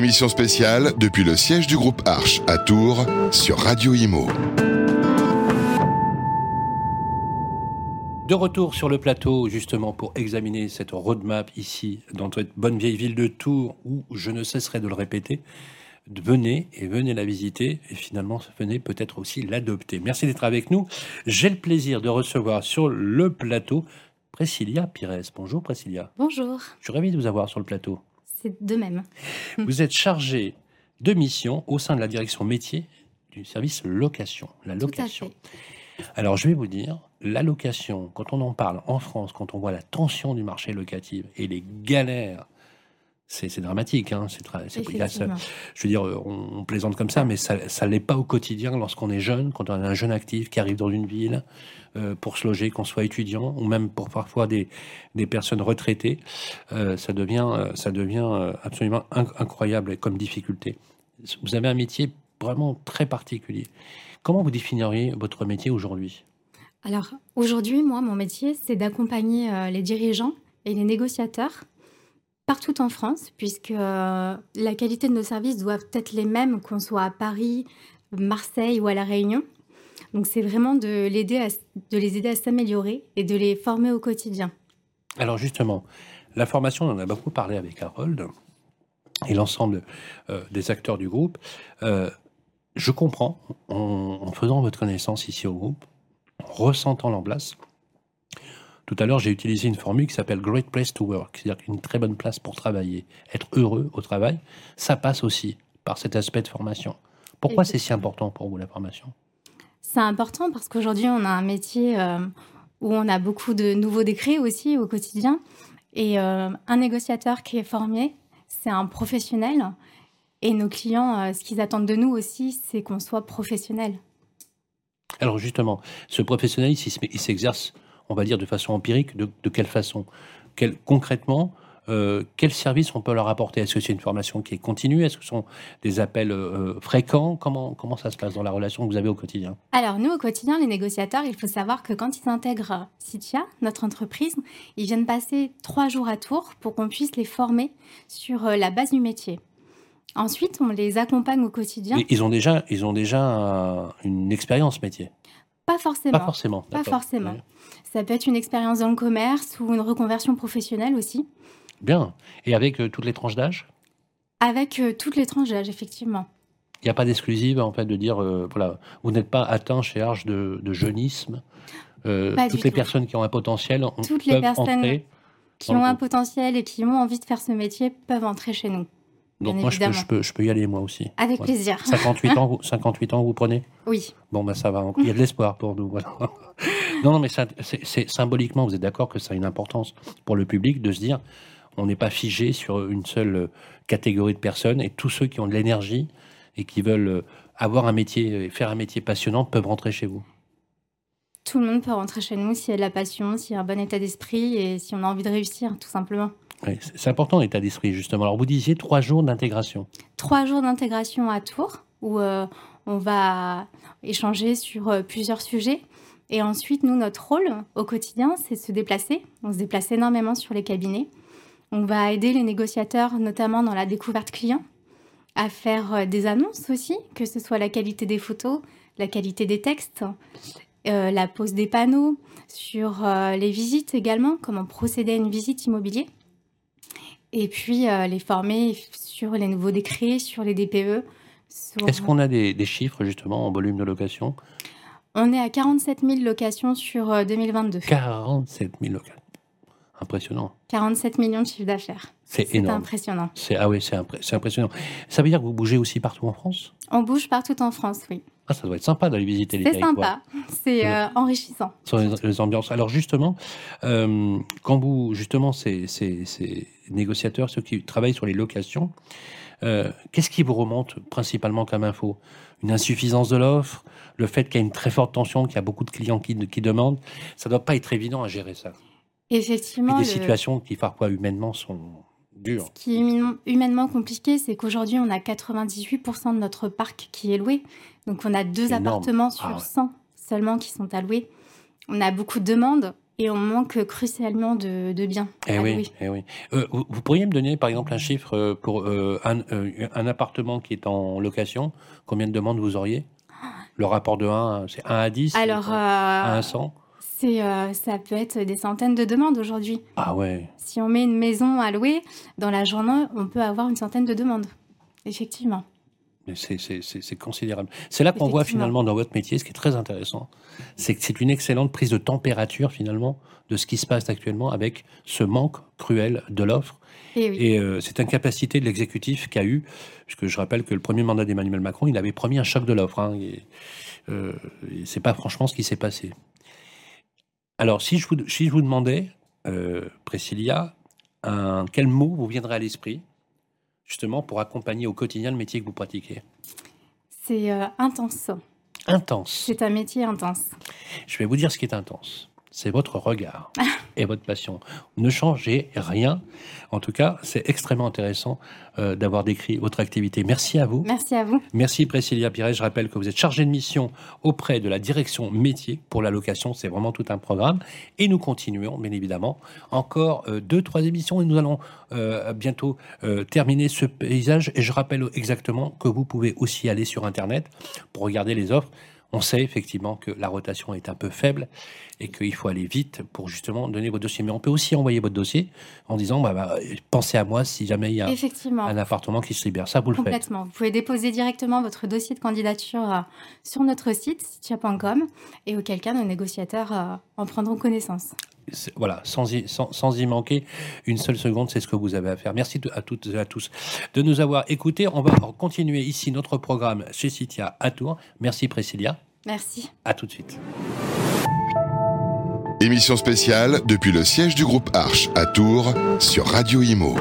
Émission spéciale depuis le siège du groupe Arche à Tours sur Radio Imo. De retour sur le plateau, justement, pour examiner cette roadmap ici, dans cette bonne vieille ville de Tours, où je ne cesserai de le répéter, venez et venez la visiter, et finalement, venez peut-être aussi l'adopter. Merci d'être avec nous. J'ai le plaisir de recevoir sur le plateau Priscilla Pires. Bonjour Priscilla. Bonjour. Je suis ravi de vous avoir sur le plateau. C'est de même. Vous êtes chargé de mission au sein de la direction métier du service location. La location. Alors je vais vous dire, la location, quand on en parle en France, quand on voit la tension du marché locatif et les galères, c'est dramatique. Hein, c'est je veux dire, on, plaisante comme ça, mais ça ne l'est pas au quotidien lorsqu'on est jeune, quand on est un jeune actif qui arrive dans une ville euh, pour se loger, qu'on soit étudiant ou même pour parfois des, des personnes retraitées. Euh, ça devient, euh, ça devient absolument incroyable comme difficulté. Vous avez un métier vraiment très particulier. Comment vous définiriez votre métier aujourd'hui? Alors, aujourd'hui, moi, mon métier, c'est d'accompagner euh, les dirigeants et les négociateurs partout en France, puisque euh, la qualité de nos services doivent être les mêmes qu'on soit à Paris, Marseille ou à La Réunion. Donc, c'est vraiment de, l'aider de les aider à s'améliorer et de les former au quotidien. Alors, justement, la formation, on en a beaucoup parlé avec Harold et l'ensemble euh, des acteurs du groupe je comprends, en, faisant votre connaissance ici au groupe, en ressentant l'emplace. Tout à l'heure, j'ai utilisé une formule qui s'appelle Great Place to Work, c'est-à-dire une très bonne place pour travailler, être heureux au travail. Ça passe aussi par cet aspect de formation. Pourquoi c'est si important pour vous la formation? C'est important parce qu'aujourd'hui, on a un métier euh, où on a beaucoup de nouveaux décrets aussi au quotidien. Et euh, un négociateur qui est formé, c'est un professionnel et nos clients, euh, ce qu'ils attendent de nous aussi, c'est qu'on soit professionnel. Alors justement, ce professionnalisme, il s'exerce, on va dire, de façon empirique. De, quelle façon? Concrètement, euh, quels services on peut leur apporter? Est-ce que c'est une formation qui est continue? Est-ce que ce sont des appels euh, fréquents? Comment, comment ça se passe dans la relation que vous avez au quotidien? Alors, nous, au quotidien, les négociateurs, il faut savoir que quand ils intègrent Citia, notre entreprise, ils viennent passer trois jours à Tours pour qu'on puisse les former sur la base du métier. Ensuite, on les accompagne au quotidien. ils ont déjà, ils ont déjà une expérience métier. Pas forcément. Pas forcément. Pas forcément. Ça peut être une expérience dans le commerce ou une reconversion professionnelle aussi. Bien. Et avec euh, toutes les tranches d'âge? Avec euh, toutes les tranches d'âge, effectivement. Il n'y a pas d'exclusive, en fait, de dire, euh, voilà, vous n'êtes pas atteint chez Arche de, jeunisme. toutes les personnes qui ont un potentiel toutes les personnes qui ont un potentiel et qui ont envie de faire ce métier peuvent entrer chez nous. Donc moi, je peux, je peux, je, peux, y aller moi aussi. Avec plaisir. 58 ans, vous, 58 ans, vous prenez? Oui. Bon, ben ça va. Il y a de l'espoir pour nous. Voilà. non, non, mais c'est symboliquement, vous êtes d'accord que ça a une importance pour le public de se dire, on n'est pas figé sur une seule euh, catégorie de personnes et tous ceux qui ont de l'énergie et qui veulent euh, avoir un métier, faire un métier passionnant peuvent rentrer chez vous. Tout le monde peut rentrer chez nous s'il y a de la passion, s'il y a un bon état d'esprit et si on a envie de réussir, tout simplement c'est important l'état d'esprit, justement. Alors, vous disiez trois jours d'intégration. Trois jours d'intégration à Tours, où euh, on va échanger sur euh, plusieurs sujets. Et ensuite, nous, notre rôle au quotidien, c'est se déplacer. On se déplace énormément sur les cabinets. On va aider les négociateurs, notamment dans la découverte client, à faire euh, des annonces aussi, que ce soit la qualité des photos, la qualité des textes, la pose des panneaux, sur les visites également, comment procéder à une visite immobilière et puis euh, les former sur les nouveaux décrets, sur les DPE. Est-ce qu'on a des, chiffres justement en volume de location On est à 47 000 locations sur 2022. 47 000 locations. Impressionnant. 47 millions de chiffre d'affaires. C'est énorme. impressionnant. Ah oui, c'est impressionnant. Ça veut dire que vous bougez aussi partout en France? On bouge partout en France, oui. Ah, ça doit être sympa d'aller visiter les territoires. C'est sympa, c'est euh, enrichissant. Sur les, ambiances. Alors justement, euh, quand vous, justement, ces, ces, négociateurs, ceux qui travaillent sur les locations, euh, qu'est-ce qui vous remonte principalement comme info? Une insuffisance de l'offre Le fait qu'il y a une très forte tension, qu'il y a beaucoup de clients qui, qui demandent Ça ne doit pas être évident à gérer ça. Effectivement. des situations qui parfois humainement sont ce qui est humainement compliqué, c'est qu'aujourd'hui, on a 98% de notre parc qui est loué. Donc, on a deux appartements sur 100 ah seulement qui sont alloués. On a beaucoup de demandes et on manque crucialement de, biens. Eh oui, eh oui. Euh, vous, pourriez me donner par exemple un chiffre euh, pour euh, un, appartement qui est en location? Combien de demandes vous auriez? Le rapport de 1, c'est 1 à 10 Alors, 1 à 100 ça peut être des centaines de demandes aujourd'hui. Ah ouais. Si on met une maison à louer, dans la journée, on peut avoir une centaine de demandes. Effectivement. C'est considérable. C'est là qu'on voit finalement dans votre métier, ce qui est très intéressant, c'est que c'est une excellente prise de température finalement de ce qui se passe actuellement avec ce manque cruel de l'offre. Et, euh, cette incapacité de l'exécutif qu'a eu, puisque je rappelle que le premier mandat d'Emmanuel Macron, il avait promis un choc de l'offre. Hein, et, euh, c'est pas franchement ce qui s'est passé. Alors, si je vous, si je vous demandais, euh, Priscilla, un, quel mot vous viendrait à l'esprit justement pour accompagner au quotidien le métier que vous pratiquez C'est euh, intense. Intense. C'est un métier intense. Je vais vous dire ce qui est intense c'est votre regard et votre passion. Ne changez rien. En tout cas, c'est extrêmement intéressant euh, d'avoir décrit votre activité. Merci à vous. Merci à vous. Merci Priscilla Pires. Je rappelle que vous êtes chargée de mission auprès de la direction métier pour la location. C'est vraiment tout un programme. Et nous continuons, bien évidemment, encore euh, deux, trois émissions et nous allons euh, bientôt terminer ce paysage. Et je rappelle exactement que vous pouvez aussi aller sur Internet pour regarder les offres. On sait effectivement que la rotation est un peu faible et qu'il faut aller vite pour justement donner votre dossier. Mais on peut aussi envoyer votre dossier en disant bah, bah, pensez à moi si jamais il y a un appartement qui se libère. Ça, vous le faites. Complètement. Vous pouvez déposer directement votre dossier de candidature euh, sur notre site, sitia.com, et auquel cas nos négociateurs euh, en prendront connaissance. Voilà, sans y, sans, y, manquer une seule seconde, c'est ce que vous avez à faire. Merci à toutes et à tous de nous avoir écoutés. On va continuer ici notre programme chez Citia à Tours. Merci Priscilla. Merci. À tout de suite. Émission spéciale depuis le siège du groupe Arche à Tours sur Radio Imo.